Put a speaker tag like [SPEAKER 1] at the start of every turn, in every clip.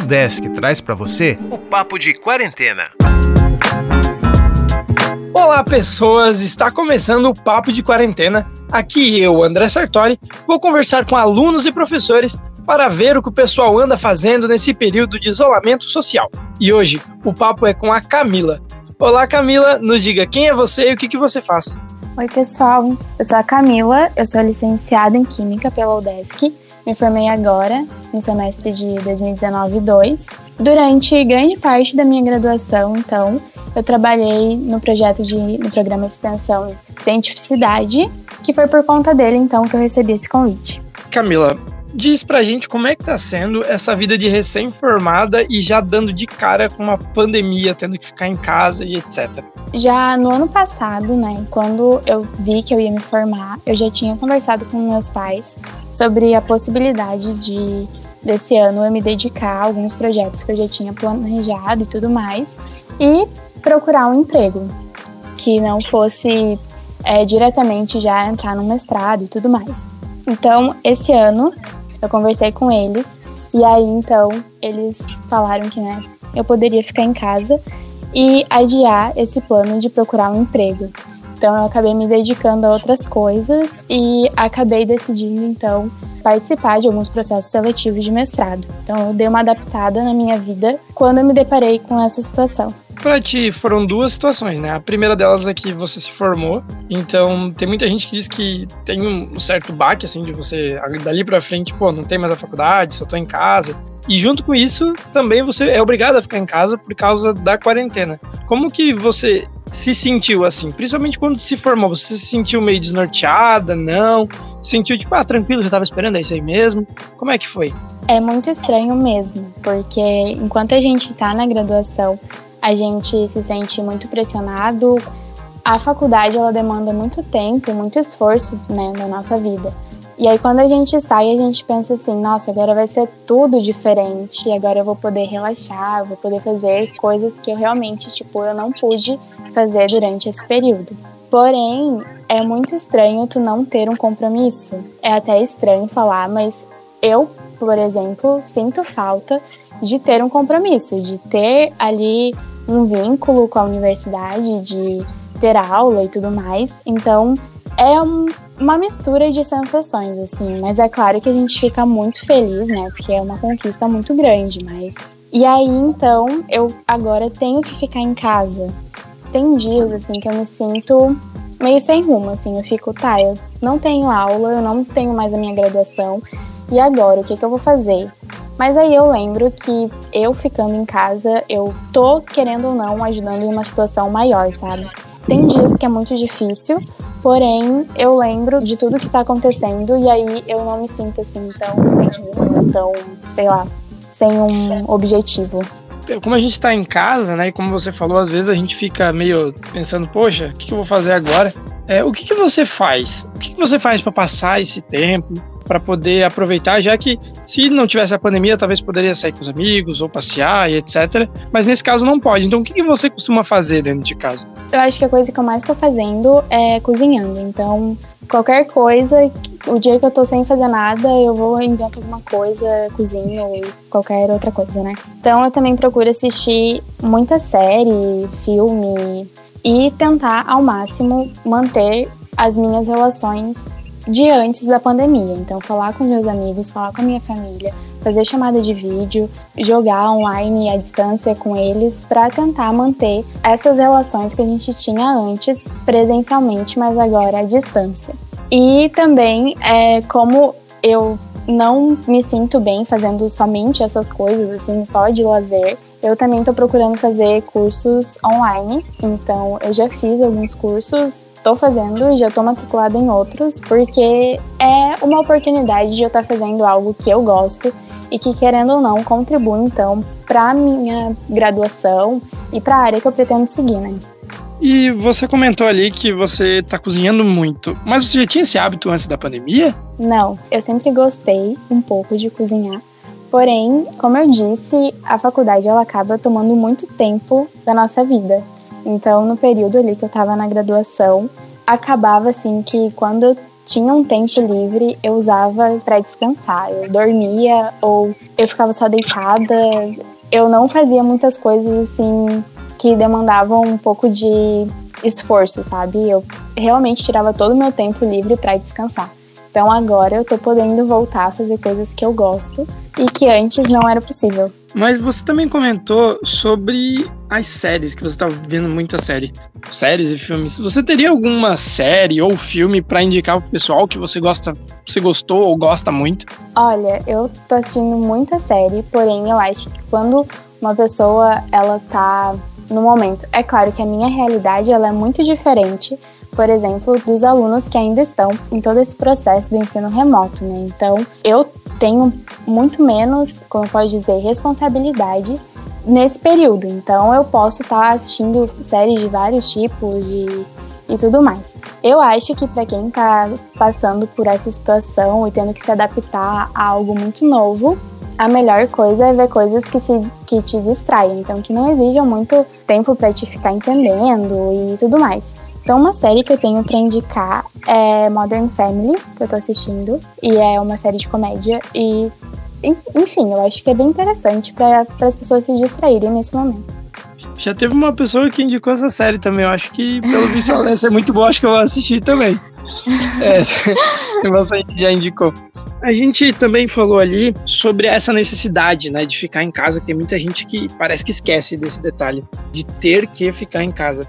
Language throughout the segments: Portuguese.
[SPEAKER 1] Desk traz para você o Papo de Quarentena.
[SPEAKER 2] Olá, pessoas! Está começando o Papo de Quarentena. Aqui eu, André Sartori, vou conversar com alunos e professores para ver o que o pessoal anda fazendo nesse período de isolamento social. E hoje o papo é com a Camila. Olá, Camila, nos diga quem é você e o que, que você faz.
[SPEAKER 3] Oi, pessoal. Eu sou a Camila, eu sou licenciada em Química pela UDESC. Me formei agora, no semestre de 2019-2. Durante grande parte da minha graduação, então, eu trabalhei no projeto de no programa de extensão Cientificidade, que foi por conta dele então que eu recebi esse convite.
[SPEAKER 2] Camila, diz pra gente como é que tá sendo essa vida de recém-formada e já dando de cara com uma pandemia, tendo que ficar em casa e etc.
[SPEAKER 3] Já no ano passado, né, quando eu vi que eu ia me formar, eu já tinha conversado com meus pais sobre a possibilidade de desse ano eu me dedicar a alguns projetos que eu já tinha planejado e tudo mais e procurar um emprego que não fosse é, diretamente já entrar no mestrado e tudo mais. Então, esse ano eu conversei com eles e aí então eles falaram que né, eu poderia ficar em casa e adiar esse plano de procurar um emprego. Então eu acabei me dedicando a outras coisas e acabei decidindo então participar de alguns processos seletivos de mestrado. Então eu dei uma adaptada na minha vida quando eu me deparei com essa situação.
[SPEAKER 2] Para ti foram duas situações, né? A primeira delas é que você se formou, então tem muita gente que diz que tem um certo baque assim de você dali para frente, pô, não tem mais a faculdade, só tô em casa. E junto com isso, também você é obrigado a ficar em casa por causa da quarentena. Como que você se sentiu assim? Principalmente quando se formou, você se sentiu meio desnorteada, não? Sentiu tipo, ah, tranquilo, já tava esperando, é isso aí mesmo? Como é que foi?
[SPEAKER 3] É muito estranho mesmo, porque enquanto a gente tá na graduação, a gente se sente muito pressionado. A faculdade ela demanda muito tempo, muito esforço, né, na nossa vida. E aí quando a gente sai, a gente pensa assim, nossa, agora vai ser tudo diferente, agora eu vou poder relaxar, vou poder fazer coisas que eu realmente, tipo, eu não pude fazer durante esse período. Porém, é muito estranho tu não ter um compromisso. É até estranho falar, mas eu, por exemplo, sinto falta de ter um compromisso, de ter ali um vínculo com a universidade, de ter aula e tudo mais. Então, é um, uma mistura de sensações, assim. Mas é claro que a gente fica muito feliz, né? Porque é uma conquista muito grande, mas. E aí, então, eu agora tenho que ficar em casa. Tem dias, assim, que eu me sinto meio sem rumo, assim. Eu fico, tá, eu não tenho aula, eu não tenho mais a minha graduação. E agora, o que, que eu vou fazer? Mas aí eu lembro que eu ficando em casa, eu tô querendo ou não ajudando em uma situação maior, sabe? Tem dias que é muito difícil, porém eu lembro de tudo que tá acontecendo e aí eu não me sinto assim tão sem rumo, tão, sei lá, sem um objetivo
[SPEAKER 2] como a gente está em casa, né? E como você falou, às vezes a gente fica meio pensando, poxa, o que, eu vou fazer agora? É, o que, que você faz? O que, que você faz para passar esse tempo? Para poder aproveitar, já que se não tivesse a pandemia, talvez poderia sair com os amigos ou passear e etc. Mas nesse caso não pode. Então o que, você costuma fazer dentro de casa?
[SPEAKER 3] Eu acho que a coisa que eu mais estou fazendo é cozinhando. Então qualquer coisa, o dia que eu tô sem fazer nada, eu vou invento alguma coisa, cozinho ou qualquer outra coisa, né? Então eu também procuro assistir muita série, filme e tentar ao máximo manter as minhas relações de antes da pandemia. Então, falar com meus amigos, falar com a minha família, fazer chamada de vídeo, jogar online à distância com eles para tentar manter essas relações que a gente tinha antes presencialmente, mas agora à distância. E também é como eu não me sinto bem fazendo somente essas coisas, assim, só de lazer. Eu também estou procurando fazer cursos online, então eu já fiz alguns cursos, estou fazendo e já estou matriculada em outros, porque é uma oportunidade de eu estar tá fazendo algo que eu gosto e que, querendo ou não, contribui, então, para minha graduação e para a área que eu pretendo seguir, né?
[SPEAKER 2] E você comentou ali que você está cozinhando muito, mas você já tinha esse hábito antes da pandemia?
[SPEAKER 3] Não, eu sempre gostei um pouco de cozinhar. Porém, como eu disse, a faculdade ela acaba tomando muito tempo da nossa vida. Então, no período ali que eu estava na graduação, acabava assim que quando eu tinha um tempo livre, eu usava para descansar. Eu dormia ou eu ficava só deitada. Eu não fazia muitas coisas assim que demandavam um pouco de esforço, sabe? Eu realmente tirava todo o meu tempo livre para descansar. Então agora eu tô podendo voltar a fazer coisas que eu gosto e que antes não era possível.
[SPEAKER 2] Mas você também comentou sobre as séries, que você tá vendo muita série. Séries e filmes. Você teria alguma série ou filme para indicar pro pessoal que você gosta, você gostou ou gosta muito?
[SPEAKER 3] Olha, eu tô assistindo muita série, porém eu acho que quando uma pessoa ela tá no momento, é claro que a minha realidade ela é muito diferente por exemplo, dos alunos que ainda estão em todo esse processo do ensino remoto, né? Então, eu tenho muito menos, como pode dizer, responsabilidade nesse período. Então, eu posso estar tá assistindo séries de vários tipos de e tudo mais. Eu acho que para quem está passando por essa situação e tendo que se adaptar a algo muito novo, a melhor coisa é ver coisas que, se, que te distraem, então que não exijam muito tempo para te ficar entendendo e tudo mais. Então, uma série que eu tenho para indicar é Modern Family, que eu tô assistindo, e é uma série de comédia e enfim, eu acho que é bem interessante para as pessoas se distraírem nesse momento.
[SPEAKER 2] Já teve uma pessoa que indicou essa série também. Eu acho que, pelo visto, ela muito boa. Acho que eu vou assistir também. É, bastante que já indicou. A gente também falou ali sobre essa necessidade, né, de ficar em casa. Tem muita gente que parece que esquece desse detalhe, de ter que ficar em casa.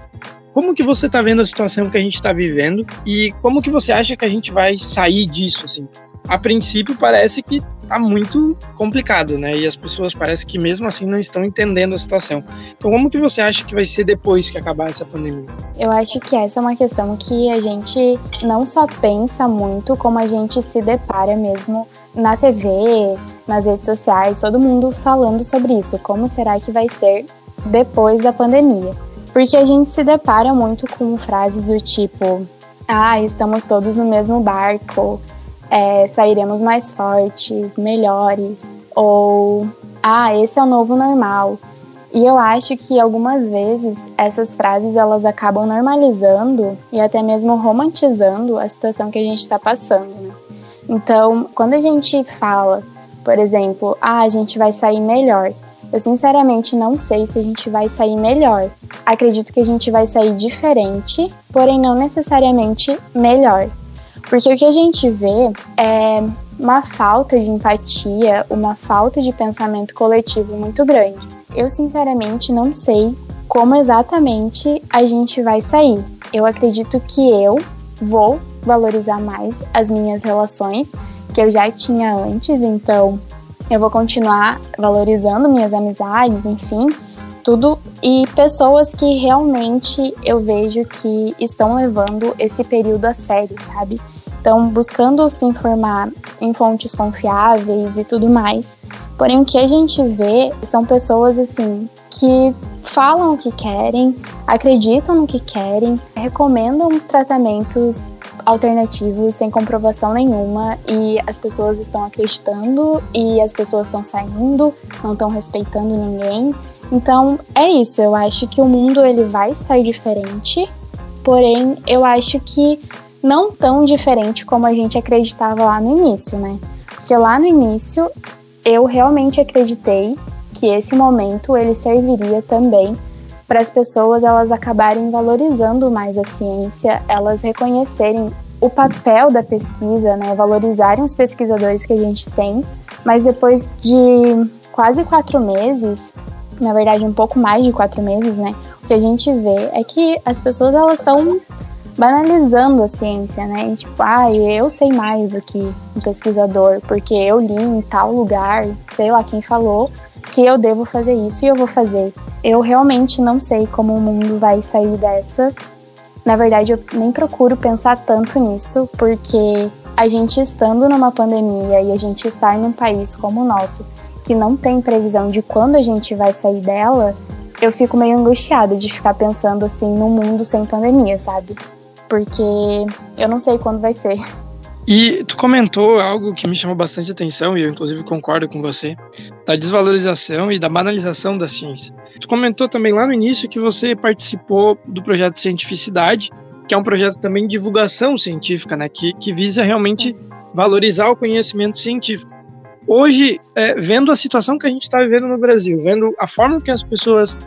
[SPEAKER 2] Como que você está vendo a situação que a gente está vivendo e como que você acha que a gente vai sair disso, assim? A princípio parece que está muito complicado, né? E as pessoas parece que mesmo assim não estão entendendo a situação. Então, como que você acha que vai ser depois que acabar essa pandemia?
[SPEAKER 3] Eu acho que essa é uma questão que a gente não só pensa muito, como a gente se depara mesmo na TV, nas redes sociais, todo mundo falando sobre isso. Como será que vai ser depois da pandemia? Porque a gente se depara muito com frases do tipo: ah, estamos todos no mesmo barco, é, sairemos mais fortes, melhores, ou ah, esse é o novo normal. E eu acho que algumas vezes essas frases elas acabam normalizando e até mesmo romantizando a situação que a gente está passando. Né? Então, quando a gente fala, por exemplo, ah, a gente vai sair melhor, eu sinceramente não sei se a gente vai sair melhor. Acredito que a gente vai sair diferente, porém não necessariamente melhor. Porque o que a gente vê é uma falta de empatia, uma falta de pensamento coletivo muito grande. Eu sinceramente não sei como exatamente a gente vai sair. Eu acredito que eu vou valorizar mais as minhas relações que eu já tinha antes, então eu vou continuar valorizando minhas amizades, enfim, tudo e pessoas que realmente eu vejo que estão levando esse período a sério, sabe? Então, buscando se informar em fontes confiáveis e tudo mais. Porém, o que a gente vê são pessoas assim que falam o que querem, acreditam no que querem, recomendam tratamentos alternativos sem comprovação nenhuma e as pessoas estão acreditando e as pessoas estão saindo, não estão respeitando ninguém. Então é isso, eu acho que o mundo ele vai estar diferente, porém eu acho que não tão diferente como a gente acreditava lá no início, né? Porque lá no início eu realmente acreditei que esse momento ele serviria também para as pessoas elas acabarem valorizando mais a ciência, elas reconhecerem o papel da pesquisa, né, valorizarem os pesquisadores que a gente tem, mas depois de quase quatro meses, na verdade um pouco mais de quatro meses, né, o que a gente vê é que as pessoas elas estão banalizando a ciência, né? E, tipo, ah, eu sei mais do que um pesquisador, porque eu li em tal lugar, sei lá quem falou, que eu devo fazer isso e eu vou fazer. Eu realmente não sei como o mundo vai sair dessa. Na verdade, eu nem procuro pensar tanto nisso, porque a gente estando numa pandemia e a gente estar num país como o nosso, que não tem previsão de quando a gente vai sair dela, eu fico meio angustiada de ficar pensando assim no mundo sem pandemia, sabe? Porque eu não sei quando vai ser.
[SPEAKER 2] E tu comentou algo que me chamou bastante atenção, e eu inclusive concordo com você, da desvalorização e da banalização da ciência. Tu comentou também lá no início que você participou do projeto Cientificidade, que é um projeto também de divulgação científica, né, que, que visa realmente valorizar o conhecimento científico. Hoje, é, vendo a situação que a gente está vivendo no Brasil, vendo a forma que as pessoas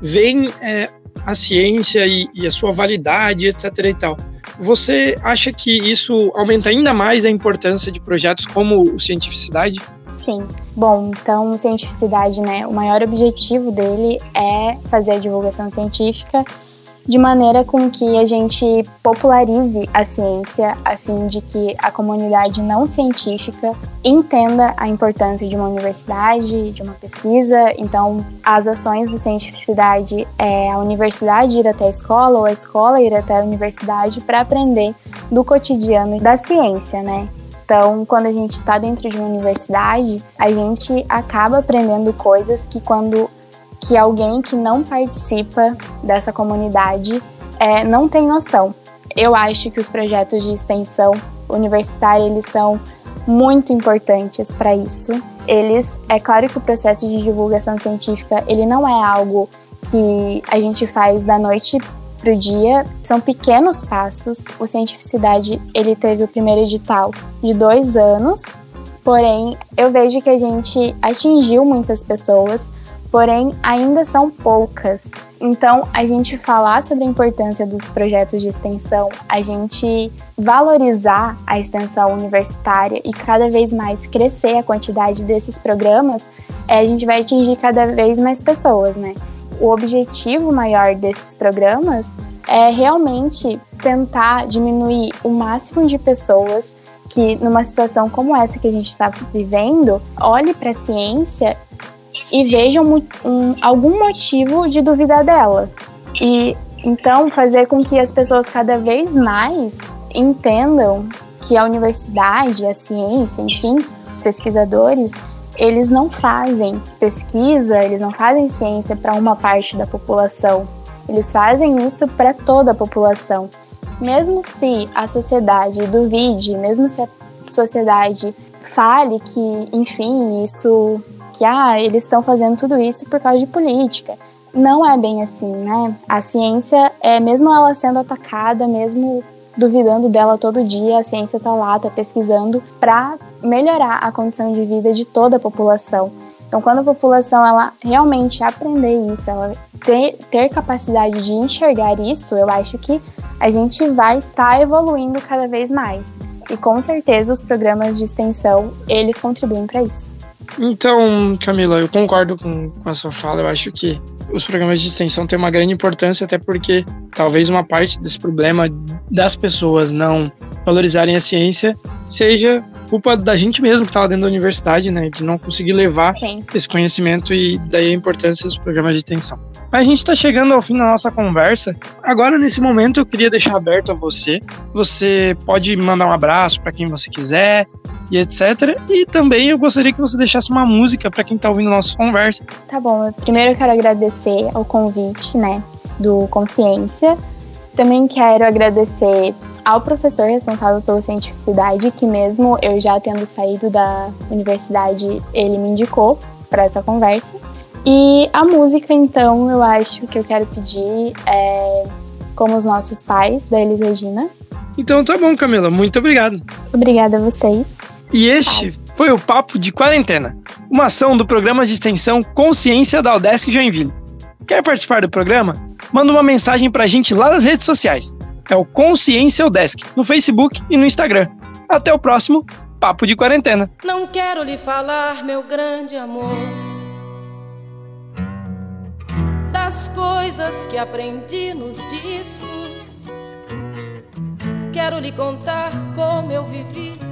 [SPEAKER 2] veem é, a ciência e, e, a sua validade, etc. e tal, você acha que isso aumenta ainda mais a importância de projetos como o Cientificidade?
[SPEAKER 3] Sim. Bom, então, Cientificidade, né, o maior objetivo dele é fazer a divulgação científica de maneira com que a gente popularize a ciência a fim de que a comunidade não científica entenda a importância de uma universidade, de uma pesquisa. Então, as ações do Cientificidade é a universidade ir até a escola ou a escola ir até a universidade para aprender do cotidiano da ciência, né? Então, quando a gente está dentro de uma universidade, a gente acaba aprendendo coisas que quando que alguém que não participa dessa comunidade é, não tem noção. Eu acho que os projetos de extensão universitária eles são muito importantes para isso. Eles, é claro que o processo de divulgação científica ele não é algo que a gente faz da noite para o dia, são pequenos passos. O Cientificidade ele teve o primeiro edital de dois anos, porém eu vejo que a gente atingiu muitas pessoas porém ainda são poucas. Então, a gente falar sobre a importância dos projetos de extensão, a gente valorizar a extensão universitária e cada vez mais crescer a quantidade desses programas, é, a gente vai atingir cada vez mais pessoas, né? O objetivo maior desses programas é realmente tentar diminuir o máximo de pessoas que, numa situação como essa que a gente está vivendo, olhe para a ciência e vejam um, algum motivo de duvidar dela. E então fazer com que as pessoas cada vez mais entendam que a universidade, a ciência, enfim, os pesquisadores, eles não fazem pesquisa, eles não fazem ciência para uma parte da população. Eles fazem isso para toda a população. Mesmo se a sociedade duvide, mesmo se a sociedade fale que, enfim, isso que ah, eles estão fazendo tudo isso por causa de política. Não é bem assim, né? A ciência, é mesmo ela sendo atacada, mesmo duvidando dela todo dia, a ciência está lá, está pesquisando para melhorar a condição de vida de toda a população. Então, quando a população ela realmente aprender isso, ela ter, ter capacidade de enxergar isso, eu acho que a gente vai estar tá evoluindo cada vez mais. E com certeza os programas de extensão, eles contribuem para isso.
[SPEAKER 2] Então, Camila, eu concordo com, com a sua fala. Eu acho que os programas de extensão têm uma grande importância, até porque talvez uma parte desse problema das pessoas não valorizarem a ciência seja culpa da gente mesmo que está lá dentro da universidade, né? De não conseguir levar Sim. esse conhecimento e daí a importância dos programas de extensão. Mas a gente está chegando ao fim da nossa conversa. Agora, nesse momento, eu queria deixar aberto a você. Você pode mandar um abraço para quem você quiser, e etc. E também eu gostaria que você deixasse uma música para quem está ouvindo a nossa conversa.
[SPEAKER 3] Tá bom, primeiro eu quero agradecer ao convite, né, do Consciência. Também quero agradecer ao professor responsável pela cientificidade, que mesmo eu já tendo saído da universidade, ele me indicou para essa conversa. E a música, então, eu acho que eu quero pedir é Como os Nossos Pais, da Elis Regina.
[SPEAKER 2] Então tá bom, Camila. Muito obrigado.
[SPEAKER 3] Obrigada a vocês.
[SPEAKER 2] E este foi o Papo de Quarentena, uma ação do programa de extensão Consciência da Udesc Joinville. Quer participar do programa? Manda uma mensagem pra gente lá nas redes sociais. É o Consciência Udesc, no Facebook e no Instagram. Até o próximo Papo de Quarentena.
[SPEAKER 4] Não quero lhe falar, meu grande amor, das coisas que aprendi nos discos. Quero lhe contar como eu vivi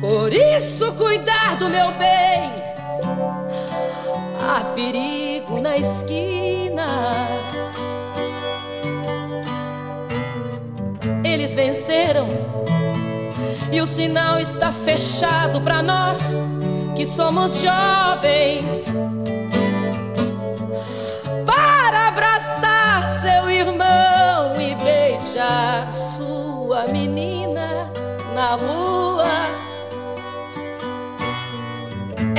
[SPEAKER 4] Por isso, cuidar do meu bem. Há perigo na esquina. Eles venceram E o sinal está fechado para nós que somos jovens. Para abraçar seu irmão e beijar sua menina na rua.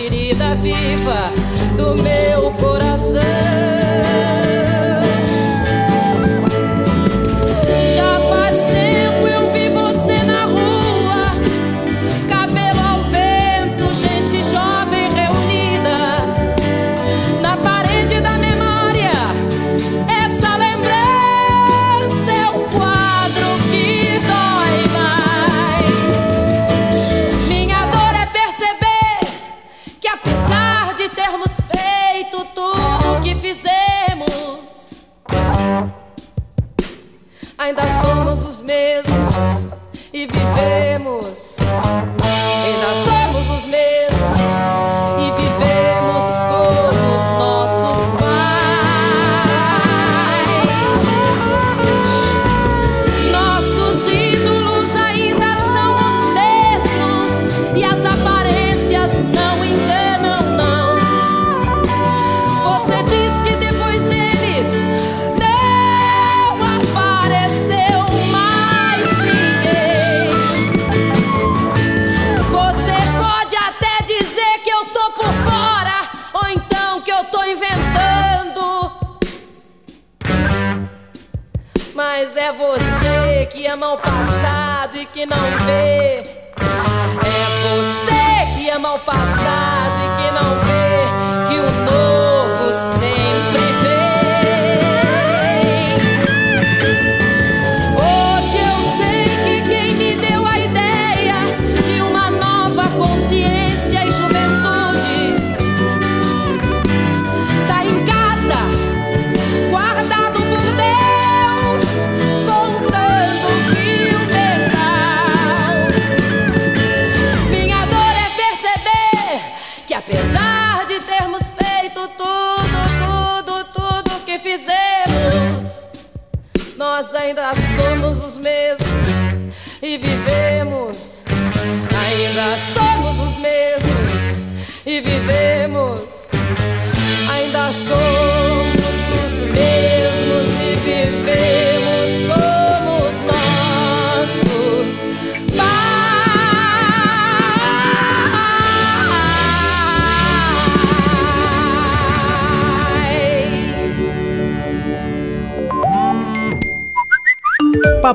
[SPEAKER 4] Ferida viva do meu coração. Ainda somos os mesmos e vivemos. É você que ama o passado e que não vê. É você que ama o passado e que não vê que o novo sempre